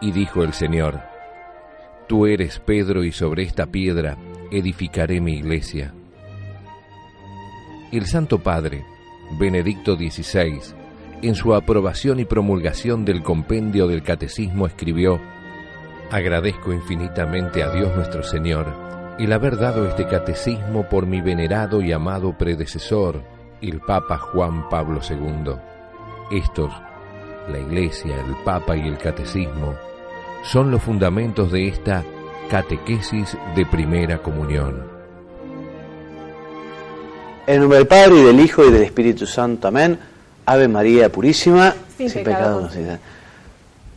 Y dijo el Señor, Tú eres Pedro y sobre esta piedra edificaré mi iglesia. El Santo Padre, Benedicto XVI, en su aprobación y promulgación del compendio del Catecismo escribió, Agradezco infinitamente a Dios nuestro Señor el haber dado este catecismo por mi venerado y amado predecesor, el Papa Juan Pablo II. Estos, la Iglesia, el Papa y el Catecismo, son los fundamentos de esta catequesis de primera comunión. En nombre del Padre y del Hijo y del Espíritu Santo. Amén. Ave María Purísima, sin, pecado.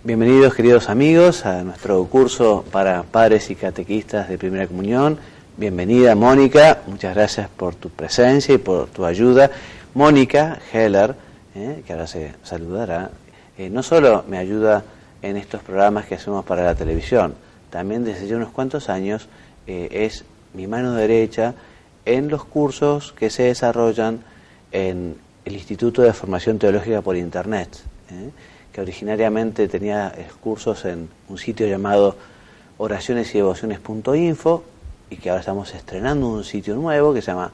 Bienvenidos queridos amigos a nuestro curso para padres y catequistas de primera comunión. Bienvenida Mónica, muchas gracias por tu presencia y por tu ayuda. Mónica Heller, eh, que ahora se saludará, eh, no solo me ayuda en estos programas que hacemos para la televisión. También desde ya unos cuantos años eh, es mi mano derecha en los cursos que se desarrollan en el Instituto de Formación Teológica por Internet, ¿eh? que originariamente tenía cursos en un sitio llamado oraciones y devociones.info y que ahora estamos estrenando un sitio nuevo que se llama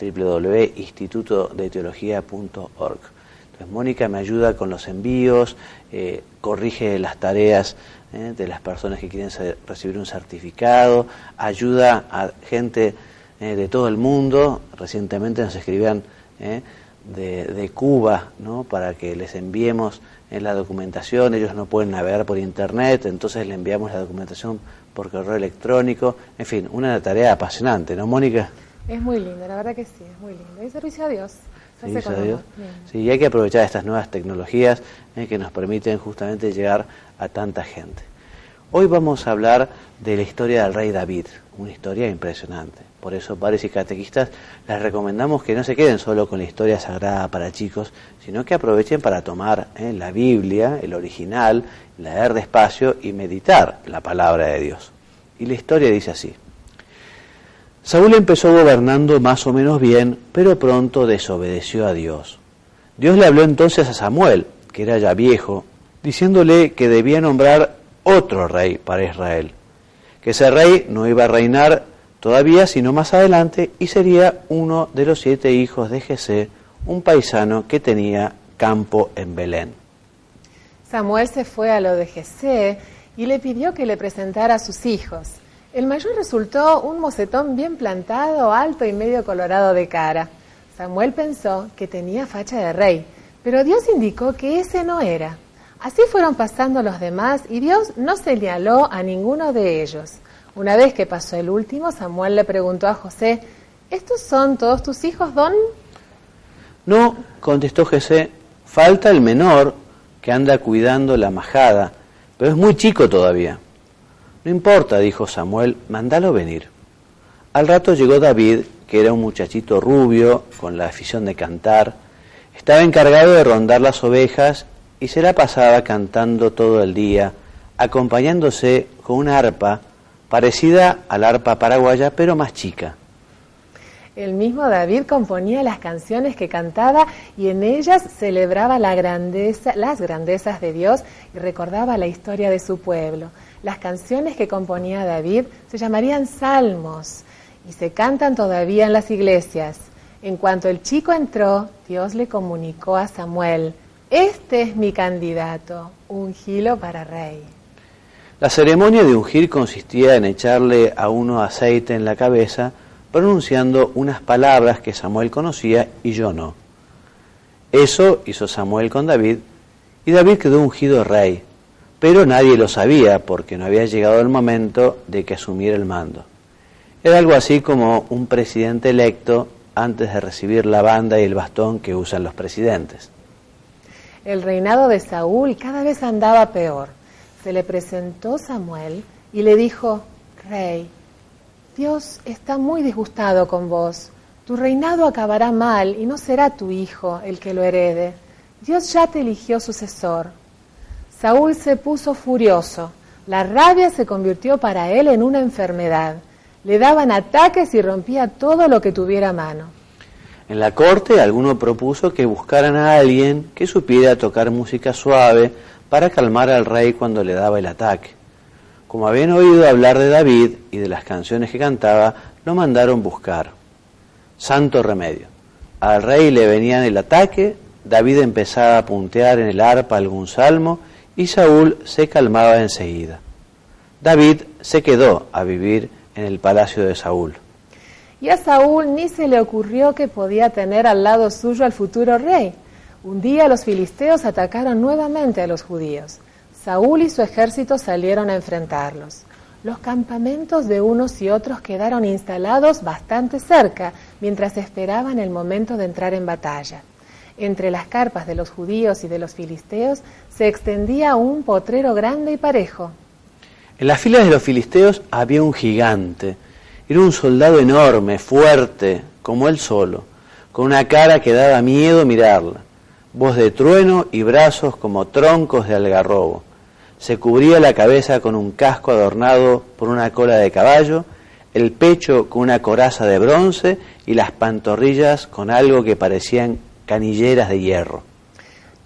www.institutodeteología.org. Entonces Mónica me ayuda con los envíos, eh, corrige las tareas eh, de las personas que quieren recibir un certificado, ayuda a gente eh, de todo el mundo. Recientemente nos escribían de, Cuba ¿no? para que les enviemos la documentación. Ellos no pueden navegar por internet, entonces le enviamos la documentación por correo electrónico. En fin, una tarea apasionante, ¿no, Mónica? Es muy linda, la verdad que sí, es muy linda. Y servicio a Dios. Sí, y hay que aprovechar estas nuevas tecnologías eh, que nos permiten justamente llegar a tanta gente. Hoy vamos a hablar de la historia del rey David, una historia impresionante. Por eso, padres y catequistas, les recomendamos que no se queden solo con la historia sagrada para chicos, sino que aprovechen para tomar eh, la Biblia, el original, leer despacio y meditar la palabra de Dios. Y la historia dice así. Saúl empezó gobernando más o menos bien, pero pronto desobedeció a Dios. Dios le habló entonces a Samuel, que era ya viejo, diciéndole que debía nombrar otro rey para Israel, que ese rey no iba a reinar todavía sino más adelante y sería uno de los siete hijos de Jesé, un paisano que tenía campo en Belén. Samuel se fue a lo de Jesé y le pidió que le presentara a sus hijos. El mayor resultó un mocetón bien plantado, alto y medio colorado de cara. Samuel pensó que tenía facha de rey, pero Dios indicó que ese no era. Así fueron pasando los demás y Dios no señaló a ninguno de ellos. Una vez que pasó el último, Samuel le preguntó a José, ¿estos son todos tus hijos, Don? No, contestó José, falta el menor que anda cuidando la majada, pero es muy chico todavía. No importa, dijo Samuel, mándalo venir. Al rato llegó David, que era un muchachito rubio, con la afición de cantar. Estaba encargado de rondar las ovejas y se la pasaba cantando todo el día, acompañándose con una arpa parecida a arpa paraguaya, pero más chica. El mismo David componía las canciones que cantaba y en ellas celebraba la grandeza, las grandezas de Dios y recordaba la historia de su pueblo las canciones que componía David se llamarían salmos y se cantan todavía en las iglesias. En cuanto el chico entró, Dios le comunicó a Samuel, este es mi candidato, ungilo para rey. La ceremonia de ungir consistía en echarle a uno aceite en la cabeza, pronunciando unas palabras que Samuel conocía y yo no. Eso hizo Samuel con David, y David quedó ungido rey pero nadie lo sabía porque no había llegado el momento de que asumiera el mando. Era algo así como un presidente electo antes de recibir la banda y el bastón que usan los presidentes. el reinado de Saúl cada vez andaba peor. Se le presentó Samuel y le dijo, Rey, Dios está muy disgustado con vos. Tu reinado acabará mal y no será tu hijo el que lo herede. Dios ya te eligió sucesor. Saúl se puso furioso. La rabia se convirtió para él en una enfermedad. Le daban ataques y rompía todo lo que tuviera a mano. En la corte alguno propuso que buscaran a alguien que supiera tocar música suave para calmar al rey cuando le daba el ataque. Como habían oído hablar de David y de las canciones que cantaba, lo mandaron buscar. Santo remedio. Al rey le venían el ataque, David empezaba a puntear en el arpa algún salmo y Saúl se calmaba enseguida. David se quedó a vivir en el palacio de Saúl. Y a Saúl ni se le ocurrió que podía tener al lado suyo al futuro rey. Un día los filisteos atacaron nuevamente a los judíos. Saúl y su ejército salieron a enfrentarlos. Los campamentos de unos y otros quedaron instalados bastante cerca mientras esperaban el momento de entrar en batalla. Entre las carpas de los judíos y de los filisteos se extendía un potrero grande y parejo. En las filas de los filisteos había un gigante, era un soldado enorme, fuerte, como él solo, con una cara que daba miedo mirarla, voz de trueno y brazos como troncos de algarrobo. Se cubría la cabeza con un casco adornado por una cola de caballo, el pecho con una coraza de bronce y las pantorrillas con algo que parecían canilleras de hierro.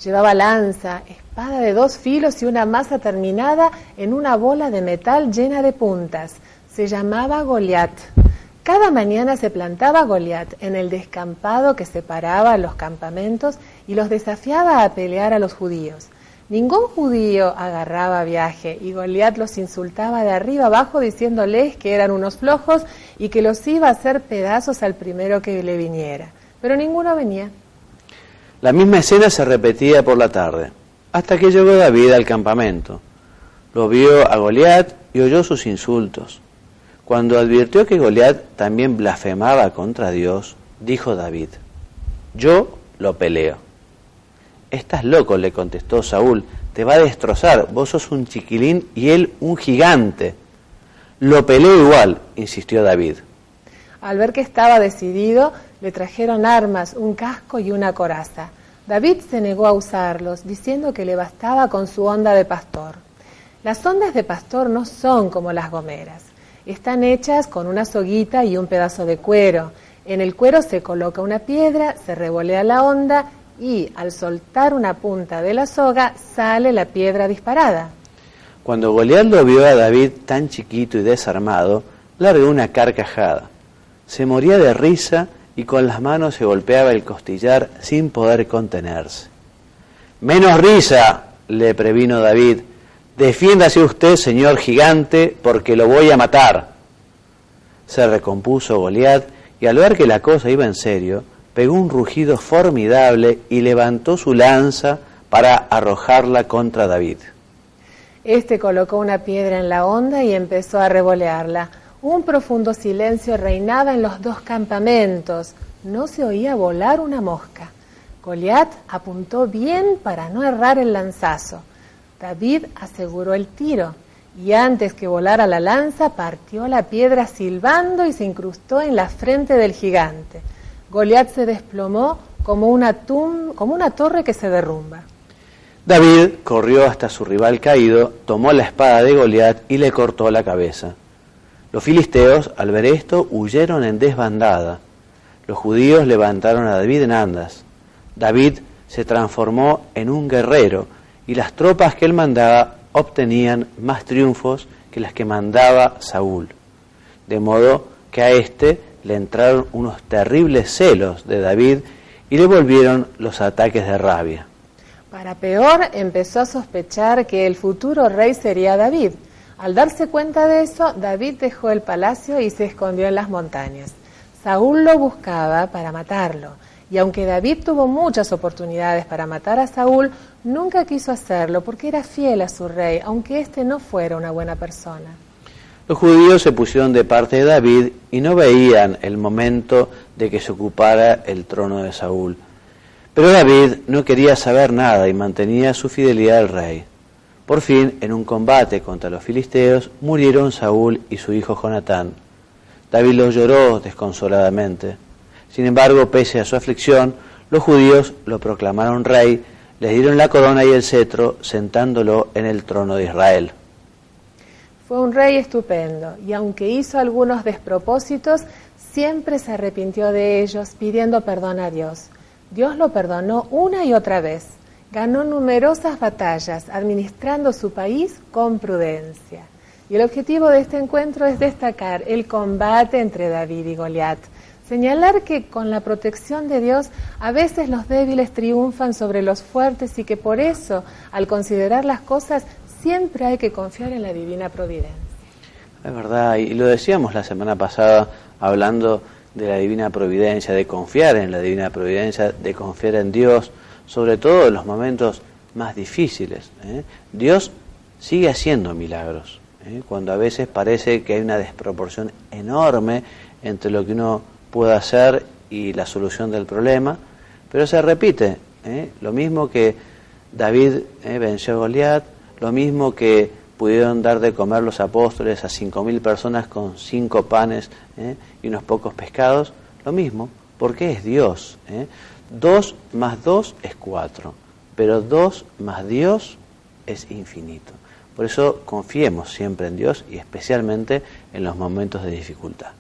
Llevaba lanza, espada de dos filos y una masa terminada en una bola de metal llena de puntas se llamaba Goliat. Cada mañana se plantaba Goliat en el descampado que separaba los campamentos y los desafiaba a pelear a los judíos. Ningún judío agarraba viaje y Goliat los insultaba de arriba abajo diciéndoles que eran unos flojos y que los iba a hacer pedazos al primero que le viniera. Pero ninguno venía. La misma escena se repetía por la tarde, hasta que llegó David al campamento. Lo vio a Goliat y oyó sus insultos. Cuando advirtió que Goliat también blasfemaba contra Dios, dijo David, yo lo peleo. Estás loco, le contestó Saúl, te va a destrozar, vos sos un chiquilín y él un gigante. Lo peleo igual, insistió David. Al ver que estaba decidido, le trajeron armas, un casco y una coraza. David se negó a usarlos, diciendo que le bastaba con su onda de pastor. Las ondas de pastor no son como las gomeras. Están hechas con una soguita y un pedazo de cuero. En el cuero se coloca una piedra, se revolea la onda y al soltar una punta de la soga sale la piedra disparada. Cuando Goliat lo vio a David tan chiquito y desarmado, largó una carcajada. Se moría de risa y con las manos se golpeaba el costillar sin poder contenerse. Menos risa, le previno David, Defiéndase usted, señor gigante, porque lo voy a matar. Se recompuso Goliat y al ver que la cosa iba en serio, pegó un rugido formidable y levantó su lanza para arrojarla contra David. Este colocó una piedra en la onda y empezó a revolearla. Un profundo silencio reinaba en los dos campamentos. No se oía volar una mosca. Goliat apuntó bien para no errar el lanzazo. David aseguró el tiro y antes que volara la lanza partió la piedra silbando y se incrustó en la frente del gigante. Goliat se desplomó como una, torre que se derrumba. David corrió hasta su rival caído, tomó la espada de Goliat y le cortó la cabeza. Los filisteos, al ver esto, huyeron en desbandada. Los judíos levantaron a David en andas. David se transformó en un guerrero y las tropas que él mandaba obtenían más triunfos que las que mandaba Saúl. De modo que a éste le entraron unos terribles celos de David y le volvieron los ataques de rabia. Para peor, empezó a sospechar que el futuro rey sería David. Al darse cuenta de eso, David dejó el palacio y se escondió en las montañas. Saúl lo buscaba para matarlo y aunque David tuvo muchas oportunidades para matar a Saúl, nunca quiso hacerlo porque era fiel a su rey, aunque éste no fuera una buena persona. Los judíos se pusieron de parte de David y no veían el momento de que se ocupara el trono de Saúl. Pero David no quería saber nada y mantenía su fidelidad al rey. Por fin, en un combate contra los filisteos, murieron Saúl y su hijo Jonatán. David los lloró desconsoladamente. Sin embargo, pese a su aflicción, los judíos lo proclamaron rey, le dieron la corona y el cetro, sentándolo en el trono de Israel. Fue un rey estupendo y aunque hizo algunos despropósitos, siempre se arrepintió de ellos pidiendo perdón a Dios. Dios lo perdonó una y otra vez. Ganó numerosas batallas administrando su país con prudencia. Y el objetivo de este encuentro es destacar el combate entre David y Goliat. Señalar que con la protección de Dios a veces los débiles triunfan sobre los fuertes y que por eso, al considerar las cosas, siempre hay que confiar en la divina providencia. Es verdad, y lo decíamos la semana pasada hablando de la divina providencia, de confiar en la divina providencia, de confiar en Dios, sobre todo en los momentos más difíciles. ¿eh? Dios sigue haciendo milagros, ¿eh? cuando a veces parece que hay una desproporción enorme entre lo que uno puede hacer y la solución del problema, pero se repite. ¿eh? Lo mismo que David venció a Goliat, lo mismo que pudieron dar de comer los apóstoles a cinco mil personas con cinco panes ¿eh? y unos pocos pescados, lo mismo, porque es Dios. ¿eh? Dos más dos es cuatro, pero dos más Dios es infinito. Por eso confiemos siempre en Dios y especialmente en los momentos de dificultad.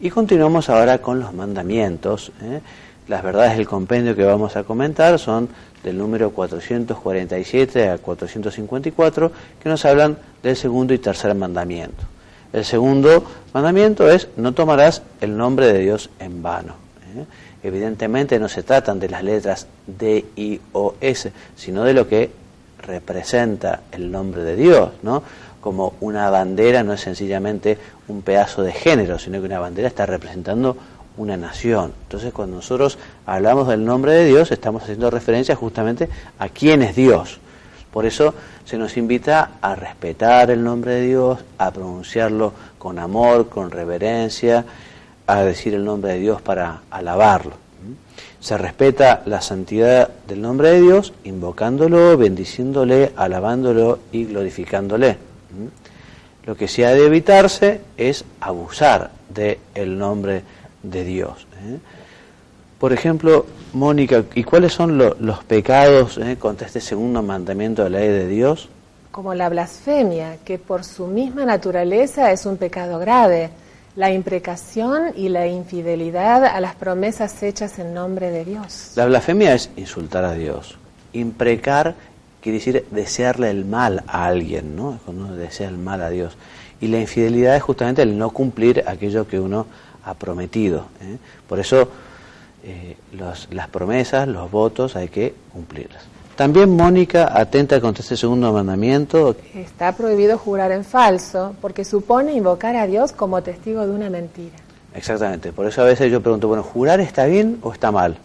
Y continuamos ahora con los mandamientos. ¿eh? Las verdades del compendio que vamos a comentar son del número 447 a 454, que nos hablan del segundo y tercer mandamiento. El segundo mandamiento es no tomarás el nombre de Dios en vano. ¿eh? Evidentemente no se tratan de las letras D, I o S, sino de lo que representa el nombre de Dios, ¿no? Como una bandera no es sencillamente un pedazo de género, sino que una bandera está representando una nación. Entonces, cuando nosotros hablamos del nombre de Dios, estamos haciendo referencia justamente a quién es Dios. Por eso se nos invita a respetar el nombre de Dios, a pronunciarlo con amor, con reverencia, a decir el nombre de Dios para alabarlo. Se respeta la santidad del nombre de Dios invocándolo, bendiciéndole, alabándolo y glorificándole. Lo que se ha de evitarse es abusar del nombre de de Dios. ¿eh? Por ejemplo, Mónica, ¿y cuáles son los pecados eh, contra este segundo mandamiento de la ley de Dios? Como la blasfemia, que por su misma naturaleza es un pecado grave, la imprecación y la infidelidad a las promesas hechas en nombre de Dios. La blasfemia es insultar a Dios. Imprecar quiere decir desearle el mal a alguien, ¿no? Cuando uno desea el mal a Dios. Y la infidelidad es justamente el no cumplir aquello que uno ha prometido. ¿eh? Por eso eh, las promesas, los votos hay que cumplirlas. También Mónica atenta contra este segundo mandamiento. Está prohibido jurar en falso porque supone invocar a Dios como testigo de una mentira. Exactamente, por eso a veces yo pregunto, bueno, ¿jurar está bien o está mal?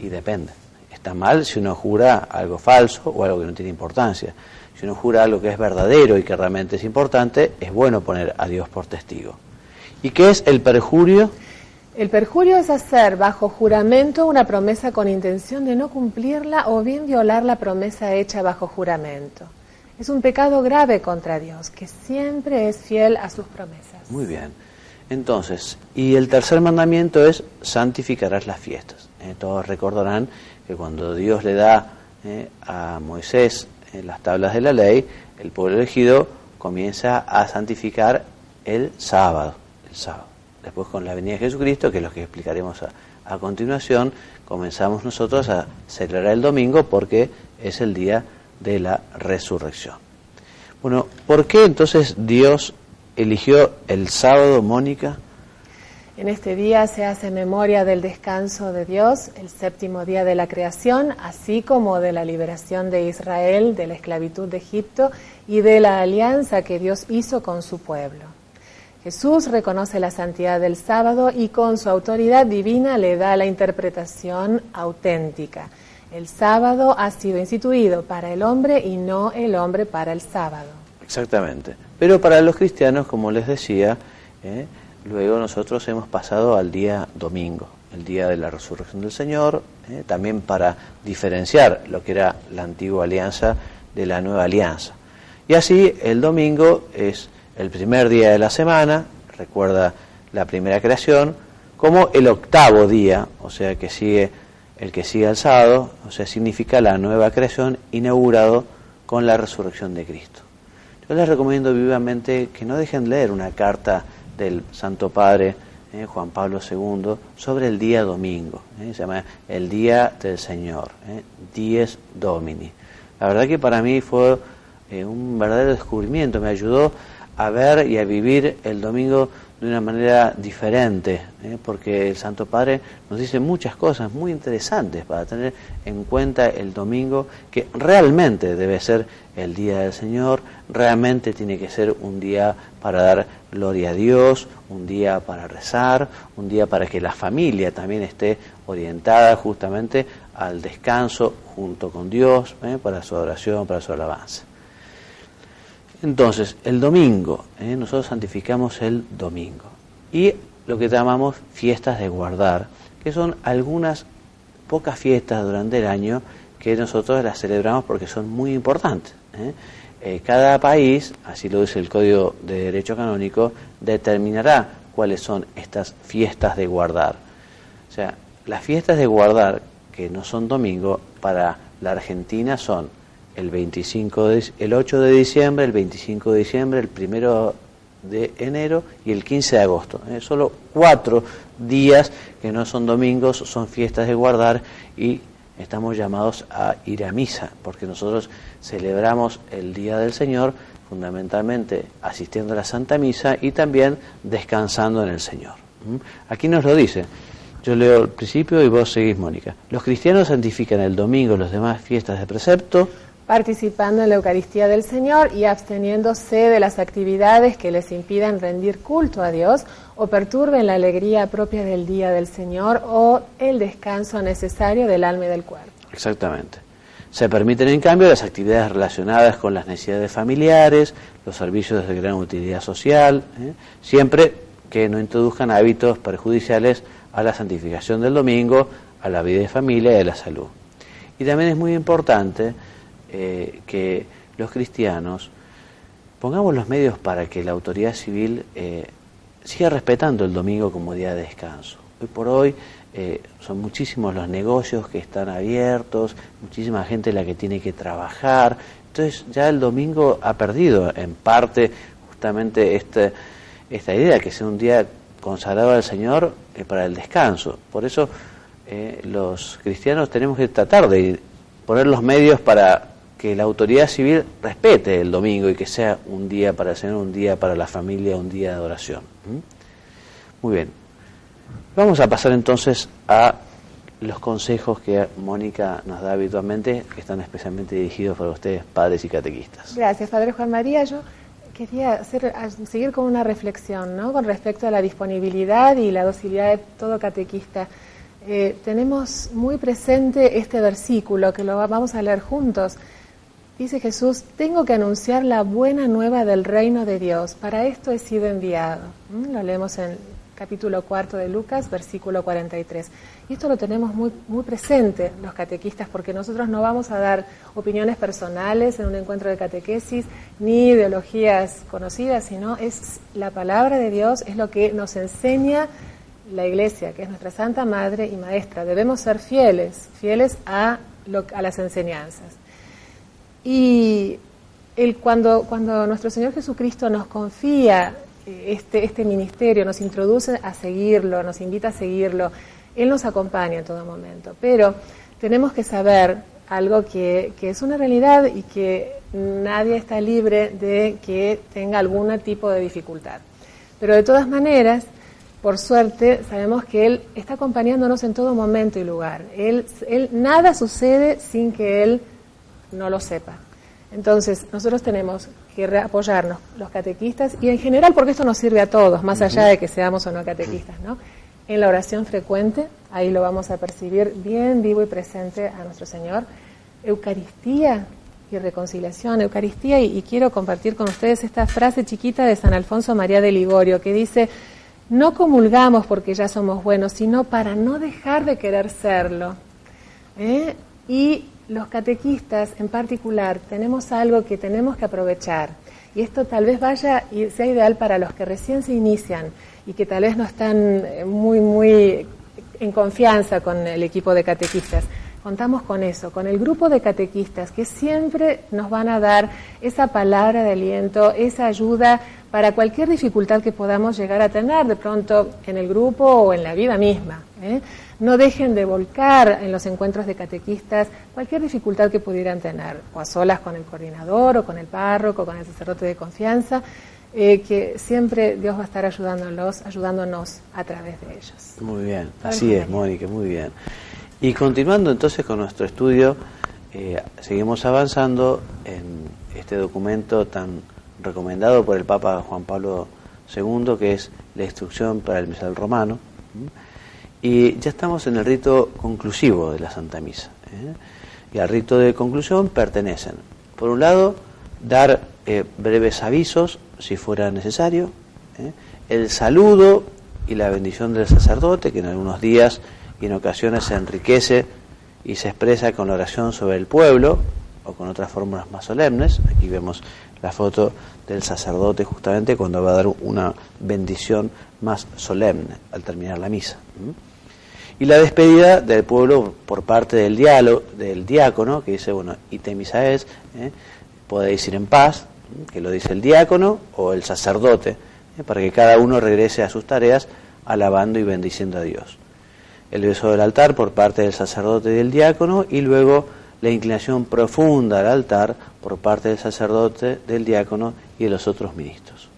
Y depende. Está mal si uno jura algo falso o algo que no tiene importancia. Si uno jura algo que es verdadero y que realmente es importante, es bueno poner a Dios por testigo. ¿Y qué es el perjurio? El perjurio es hacer bajo juramento una promesa con intención de no cumplirla o bien violar la promesa hecha bajo juramento. Es un pecado grave contra Dios, que siempre es fiel a sus promesas. Muy bien. Entonces, y el tercer mandamiento es santificarás las fiestas. Eh, todos recordarán que cuando Dios le da eh, a Moisés en las tablas de la ley, el pueblo elegido comienza a santificar el sábado sábado. Después con la venida de Jesucristo, que es lo que explicaremos a, a continuación, comenzamos nosotros a celebrar el domingo porque es el día de la resurrección. Bueno, ¿por qué entonces Dios eligió el sábado, Mónica? En este día se hace memoria del descanso de Dios, el séptimo día de la creación, así como de la liberación de Israel de la esclavitud de Egipto y de la alianza que Dios hizo con su pueblo. Jesús reconoce la santidad del sábado y con su autoridad divina le da la interpretación auténtica. El sábado ha sido instituido para el hombre y no el hombre para el sábado. Exactamente. Pero para los cristianos, como les decía, eh, luego nosotros hemos pasado al día domingo. el día de la resurrección del Señor, ¿eh? también para diferenciar lo que era la antigua alianza de la nueva alianza. Y así el domingo es el primer día de la semana, recuerda la primera creación, como el octavo día, o sea que sigue el que sigue al sábado, o sea, significa la nueva creación inaugurado con la resurrección de Cristo. Yo les recomiendo vivamente que no dejen leer una carta del Santo Padre eh, Juan Pablo II sobre el día domingo, eh, se llama el Día del Señor, eh, Dies Domini. La verdad que para mí fue un verdadero descubrimiento, me ayudó a ver y a vivir el domingo de una manera diferente, ¿eh? porque el Santo Padre nos dice muchas cosas muy interesantes para tener en cuenta el domingo, que realmente debe ser el día del Señor, realmente tiene que ser un día para dar gloria a Dios, un día para rezar, un día para que la familia también esté orientada justamente al descanso junto con Dios, ¿eh? para su adoración, para su alabanza. Entonces, el domingo, ¿eh? nosotros santificamos el domingo. Y lo que llamamos fiestas de guardar, que son algunas pocas fiestas durante el año que nosotros las celebramos porque son muy importantes. ¿eh? Eh, cada país, así lo dice el Código de Derecho Canónico, determinará cuáles son estas fiestas de guardar. O sea, las fiestas de guardar, que no son domingo, para la Argentina son el 25 de, el 8 de diciembre, el 25 de diciembre, el 1 de enero y el 15 de agosto. ¿eh? Solo cuatro días que no son domingos, son fiestas de guardar y estamos llamados a ir a misa, porque nosotros celebramos el Día del Señor fundamentalmente asistiendo a la Santa Misa y también descansando en el Señor. Aquí nos lo dice. Yo leo el principio y vos seguís, Mónica. Los cristianos santifican el domingo y las demás fiestas de precepto participando en la Eucaristía del Señor y absteniéndose de las actividades que les impidan rendir culto a Dios o perturben la alegría propia del día del Señor o el descanso necesario del alma y del cuerpo. Exactamente. Se permiten, en cambio, las actividades relacionadas con las necesidades familiares, los servicios de gran utilidad social, ¿eh? siempre que no introduzcan hábitos perjudiciales a la santificación del domingo, a la vida de familia y a la salud. Y también es muy importante eh, que los cristianos pongamos los medios para que la autoridad civil eh, siga respetando el domingo como día de descanso. Hoy por hoy eh, son muchísimos los negocios que están abiertos, muchísima gente la que tiene que trabajar. Entonces ya el domingo ha perdido en parte justamente este, esta idea que sea un día consagrado al Señor para el descanso. Por eso los cristianos tenemos que tratar de poner los medios para que la autoridad civil respete el domingo y que sea un día para el Señor, un día para la familia, un día de adoración. Muy bien. Vamos a pasar entonces a los consejos que Mónica nos da habitualmente, que están especialmente dirigidos para ustedes, padres y catequistas. Gracias, Padre Juan María. Yo quería hacer, seguir con una reflexión ¿no? con respecto a la disponibilidad y la docilidad de todo catequista. Eh, tenemos muy presente este versículo que lo vamos a leer juntos Dice Jesús, tengo que anunciar la buena nueva del reino de Dios. Para esto he sido enviado. ¿Mm? Lo leemos en capítulo cuarto de Lucas, versículo 43. Y esto lo tenemos muy, muy presente los catequistas, porque nosotros no vamos a dar opiniones personales en un encuentro de catequesis, ni ideologías conocidas, sino es la palabra de Dios, es lo que nos enseña la Iglesia, que es nuestra Santa Madre y Maestra. Debemos ser fieles, fieles a, a las enseñanzas. Y cuando, cuando nuestro Señor Jesucristo nos confía eh, este, este ministerio, nos introduce a seguirlo, nos invita a seguirlo, Él nos acompaña en todo momento. Pero tenemos que saber algo que, que es una realidad y que nadie está libre de que tenga algún tipo de dificultad. Pero de todas maneras, por suerte, sabemos que Él está acompañándonos en todo momento y lugar. Él, él, nada sucede sin que Él no lo sepa. Entonces, nosotros tenemos que apoyarnos, los catequistas, y en general, porque esto nos sirve a todos, más allá de que seamos o no catequistas, ¿no? En la oración frecuente, ahí lo vamos a percibir bien vivo y presente a nuestro Señor. Eucaristía y reconciliación, Eucaristía, y, quiero compartir con ustedes esta frase chiquita de San Alfonso María de Ligorio, que dice, No comulgamos porque ya somos buenos, sino para no dejar de querer serlo. ¿eh? Y los catequistas en particular tenemos algo que tenemos que aprovechar. Y esto tal vez vaya y sea ideal para los que recién se inician y que tal vez no están eh, muy, muy en confianza con el equipo de catequistas. Contamos con eso, con el grupo de catequistas que siempre nos van a dar esa palabra de aliento, esa ayuda para cualquier dificultad que podamos llegar a tener de pronto en el grupo o en la vida misma. ¿eh? No dejen de volcar en los encuentros de catequistas cualquier dificultad que pudieran tener, o a solas con el coordinador, o con el párroco, o con el sacerdote de confianza, eh, que siempre Dios va a estar ayudándolos, ayudándonos a través de ellos. Muy bien, así es, Mónica, muy bien. Y continuando entonces con nuestro estudio, eh, seguimos avanzando en este documento tan recomendado por el Papa Juan Pablo II, que es la instrucción para el misal romano. Y ya estamos en el rito conclusivo de la Santa Misa. ¿eh? Y al rito de conclusión pertenecen, por un lado, dar eh, breves avisos, si fuera necesario, ¿eh? el saludo y la bendición del sacerdote, que en algunos días y en ocasiones se enriquece y se expresa con la oración sobre el pueblo o con otras fórmulas más solemnes. Aquí vemos la foto del sacerdote justamente cuando va a dar una bendición más solemne al terminar la misa y la despedida del pueblo por parte del, diálogo, del diácono, que dice, bueno, ite misaes, ¿eh? podéis ir en paz, que lo dice el diácono o el sacerdote, ¿eh? para que cada uno regrese a sus tareas alabando y bendiciendo a Dios. El beso del altar por parte del sacerdote y del diácono y luego la inclinación profunda al altar por parte del sacerdote, del diácono y de los otros ministros.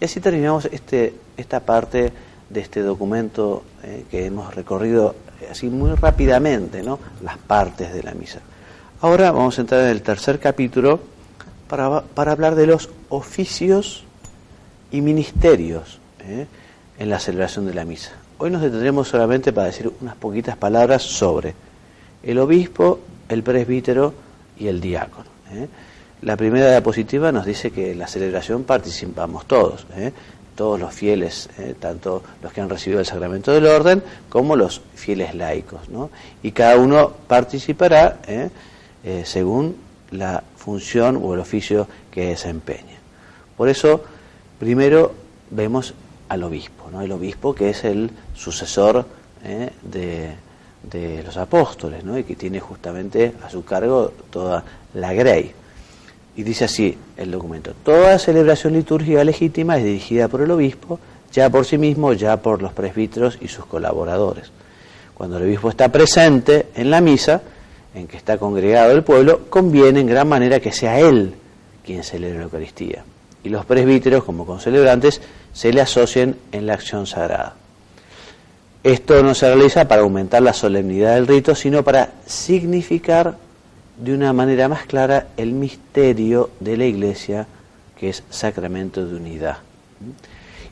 Y así terminamos este, esta parte de este documento eh, que hemos recorrido eh, así muy rápidamente, ¿no? las partes de la misa. Ahora vamos a entrar en el tercer capítulo para, para hablar de los oficios y ministerios ¿eh? en la celebración de la misa. Hoy nos detendremos solamente para decir unas poquitas palabras sobre el obispo, el presbítero y el diácono. La primera diapositiva nos dice que en la celebración participamos todos todos los fieles, eh, tanto los que han recibido el sacramento del orden como los fieles laicos. ¿no? Y cada uno participará eh, eh, según la función o el oficio que desempeña. Por eso, primero vemos al obispo, ¿no? el obispo que es el sucesor de, de, los apóstoles ¿no? y que tiene justamente a su cargo toda la grey. Y dice así el documento, toda celebración litúrgica legítima es dirigida por el obispo, ya por sí mismo, ya por los presbíteros y sus colaboradores. Cuando el obispo está presente en la misa, en que está congregado el pueblo, conviene en gran manera que sea él quien celebre la Eucaristía. Y los presbíteros, como concelebrantes, se le asocien en la acción sagrada. Esto no se realiza para aumentar la solemnidad del rito, sino para significar de una manera más clara el misterio de la Iglesia, que es sacramento de unidad.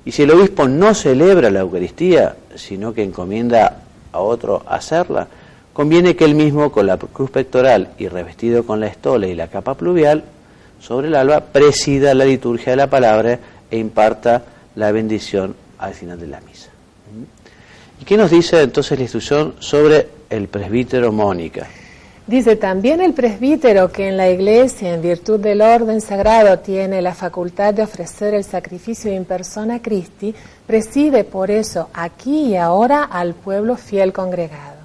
Y si el obispo no celebra la Eucaristía, sino que encomienda a otro hacerla, conviene que él mismo, con la cruz pectoral y revestido con la estola y la capa pluvial, sobre el alba, presida la liturgia de la palabra e imparta la bendición al final de la misa. ¿Y qué nos dice entonces la instrucción sobre el presbítero Mónica? Dice también el presbítero que en la iglesia, en virtud del orden sagrado, tiene la facultad de ofrecer el sacrificio in persona Christi, preside por eso aquí y ahora al pueblo fiel congregado.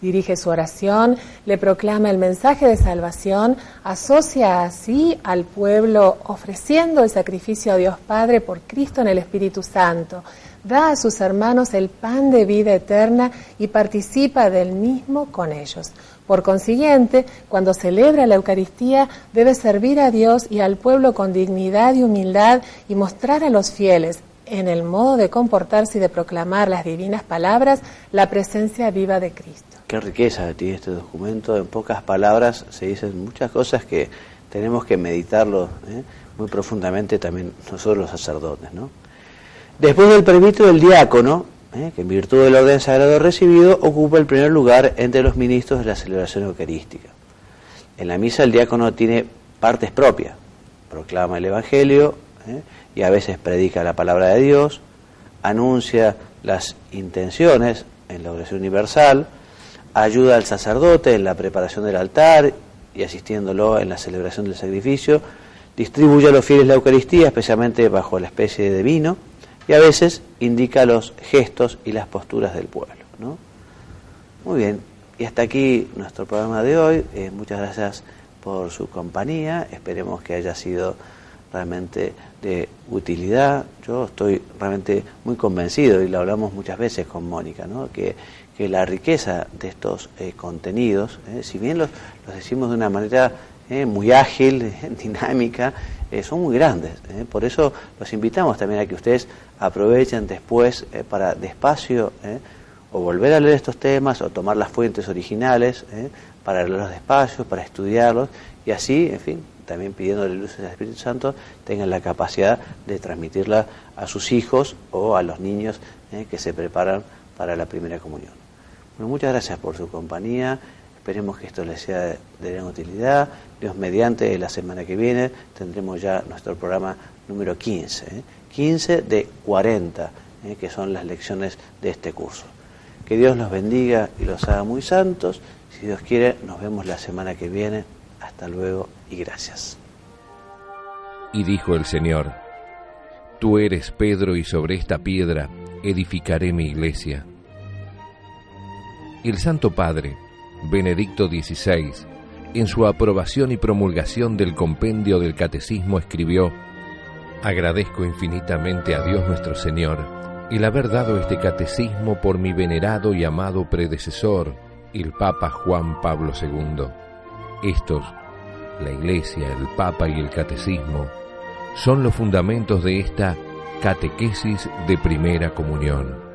Dirige su oración, le proclama el mensaje de salvación, asocia así al pueblo ofreciendo el sacrificio a Dios Padre por Cristo en el Espíritu Santo, da a sus hermanos el pan de vida eterna y participa del mismo con ellos por consiguiente, cuando celebra la Eucaristía, debe servir a Dios y al pueblo con dignidad y humildad y mostrar a los fieles, en el modo de comportarse y de proclamar las divinas palabras, la presencia viva de Cristo. Qué riqueza tiene este documento. En pocas palabras se dicen muchas cosas que tenemos que meditarlo ¿eh? muy profundamente también nosotros los sacerdotes. ¿no? Después del permiso del diácono, ¿eh? que en virtud del orden sagrado recibido ocupa el primer lugar entre los ministros de la celebración eucarística. En la misa el diácono tiene partes propias, proclama el Evangelio ¿eh? y a veces predica la palabra de Dios, anuncia las intenciones en la oración universal, ayuda al sacerdote en la preparación del altar y asistiéndolo en la celebración del sacrificio, distribuye a los fieles la Eucaristía, especialmente bajo la especie de vino, y a veces indica los gestos y las posturas del pueblo. ¿no? Muy bien, y hasta aquí nuestro programa de hoy. Eh, muchas gracias por su compañía, esperemos que haya sido realmente de utilidad. Yo estoy realmente muy convencido, y lo hablamos muchas veces con Mónica, ¿no? que, que la riqueza de estos eh, contenidos, eh, si bien los, los, decimos de una manera eh, muy ágil, dinámica, son muy grandes. Por eso los invitamos también a que ustedes aprovechen después para despacio o volver a leer estos temas o tomar las fuentes originales para leerlos despacio, para estudiarlos y así, en fin, también pidiéndole luces al Espíritu Santo, tengan la capacidad de transmitirla a sus hijos o a los niños eh, que se preparan para la primera comunión. Bueno, muchas gracias por su compañía. Esperemos que esto les sea de gran utilidad. Dios mediante, la semana que viene tendremos ya nuestro programa número 15. 15 eh, de 40, eh, que son las lecciones de este curso. Que Dios los bendiga y los haga muy santos. Si Dios quiere, nos vemos la semana que viene. Hasta luego y gracias. Y dijo el Señor, Tú eres Pedro y sobre esta piedra edificaré mi iglesia. El Santo Padre, Benedicto XVI, en su aprobación y promulgación del compendio del Catecismo escribió, Agradezco infinitamente a Dios nuestro Señor el haber dado este catecismo por mi venerado y amado predecesor, el Papa Juan Pablo II. Estos la Iglesia, el Papa y el Catecismo son los fundamentos de esta catequesis de primera comunión.